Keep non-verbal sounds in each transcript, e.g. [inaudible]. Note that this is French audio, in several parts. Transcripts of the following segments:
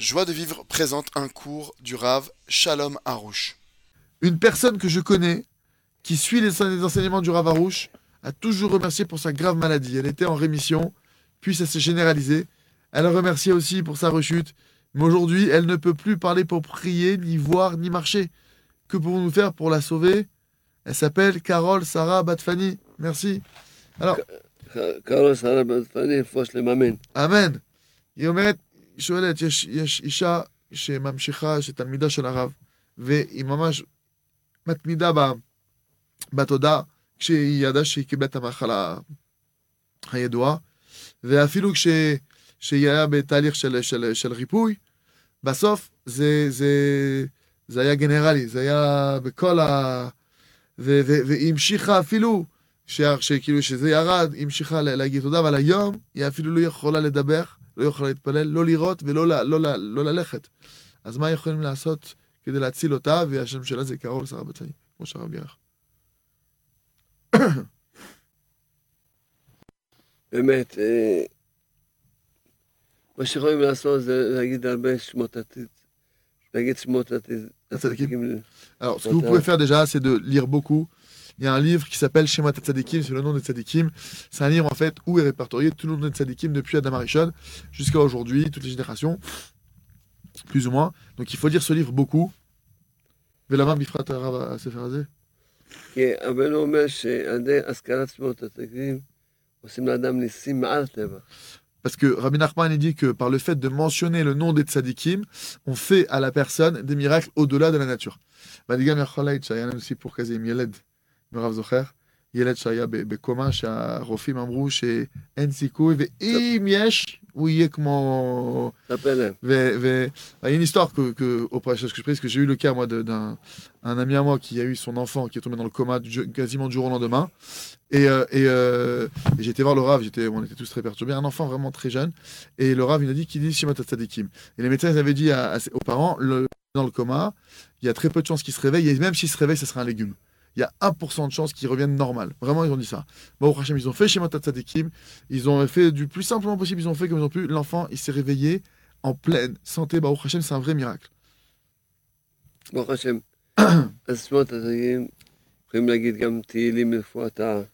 Joie de vivre présente un cours du Rav Shalom Harouche. Une personne que je connais, qui suit les enseignements du Rav Harouche, a toujours remercié pour sa grave maladie. Elle était en rémission, puis ça s'est généralisé. Elle a remercié aussi pour sa rechute, mais aujourd'hui, elle ne peut plus parler pour prier, ni voir, ni marcher. Que pouvons-nous faire pour la sauver? Elle s'appelle Carole Sarah Batfani. Merci. Alors. Carole Sarah Batfani, Amen. Et היא שואלת, יש, יש אישה שממשיכה, שתלמידה של הרב, והיא ממש מתמידה ב, בתודה, כשהיא ידעה שהיא קיבלה את המחלה הידועה, ואפילו כש, שהיא היה בתהליך של, של, של ריפוי, בסוף זה, זה, זה היה גנרלי, זה היה בכל ה... ו, והיא המשיכה אפילו, שכאילו שזה ירד, היא המשיכה לה- להגיד תודה, אבל היום היא אפילו לא יכולה לדבר, לא יכולה להתפלל, לא לראות ולא ל- לא, ל- לא ללכת. אז מה יכולים לעשות כדי להציל אותה, והשם שלה זה קרוב לשר בצעי, כמו שהרב בירך. באמת, אה, מה שיכולים לעשות זה להגיד הרבה שמות עתיד. להגיד שמות עתיד. הצדיקים. Alors, ce que vous pouvez faire déjà, c'est de lire beaucoup. Il y a un livre qui s'appelle Shema Tzadikim, c'est le nom des Tzadikim. C'est un livre en fait où est répertorié tout le nom des Tzadikim depuis Adam Arishon jusqu'à aujourd'hui, toutes les générations, plus ou moins. Donc il faut lire ce livre beaucoup. ולמה בפרט הרב הספר הזה? כי רבנו אומר שעל ידי השכלת שמות עתידים עושים לאדם ניסים מעל הטבע. Parce que Rabbi Nachman il dit que par le fait de mentionner le nom des tzadikim, on fait à la personne des miracles au-delà de la nature. וגם יכול להעיד שהיה לנו סיפור כזה עם ילד, אם הרב זוכר, ילד שהיה ב- בקומה שהרופאים אמרו שאין סיכוי, ואם יש, הוא יהיה כמו... ספר להם. ו- ו- Il y a une histoire que, que, au prêchage que je prise, que j'ai eu le cas moi de- d'un un ami à moi qui a eu son enfant qui est tombé dans le coma du- quasiment du jour au lendemain. Et, euh, et, euh, et j'étais voir le Rav, j'étais, on était tous très perturbés, un enfant vraiment très jeune. Et le Rav, il a dit qu'il dit Shema Tzadikim. Et les médecins, ils avaient dit à- à ses- aux parents, le, dans le coma, il y a très peu de chances qu'il se réveille, et même s'il se réveille, ce sera un légume. il y a 1% de chance qu'ils reviennent normal. Vraiment, ils ont dit ça. Hachem, ils ont fait Shemot Tzadikim. Ils ont fait du plus simplement possible. Ils ont fait comme ils ont pu. L'enfant, il s'est réveillé en pleine santé. Baruch Hachem, c'est un vrai miracle. [clears throat]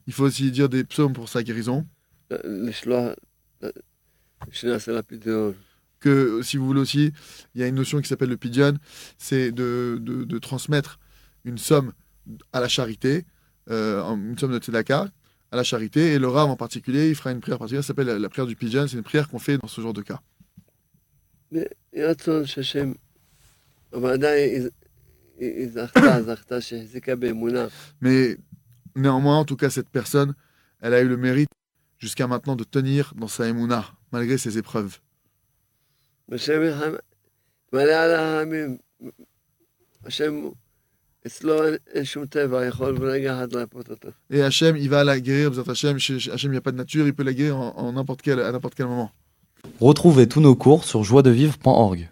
Il faut aussi dire des psaumes pour sa guérison. Que si vous voulez aussi, il y a une notion qui s'appelle le pidion, c'est de, de transmettre une somme à la charité, euh, une somme de tzedaka à la charité. Et le Rav en particulier, il fera une prière particulière, ça s'appelle la, prière du pigeon. C'est une prière qu'on fait dans ce genre de cas. Mais néanmoins, en tout cas, cette personne, elle a eu le mérite jusqu'à maintenant de tenir dans sa émouna, malgré ses épreuves. Et Hachem, il va la guérir, Hachem, il n'y a pas de nature, il peut la guérir en, en n'importe quel, à n'importe quel moment. Retrouvez tous nos cours sur joiedevivre.org.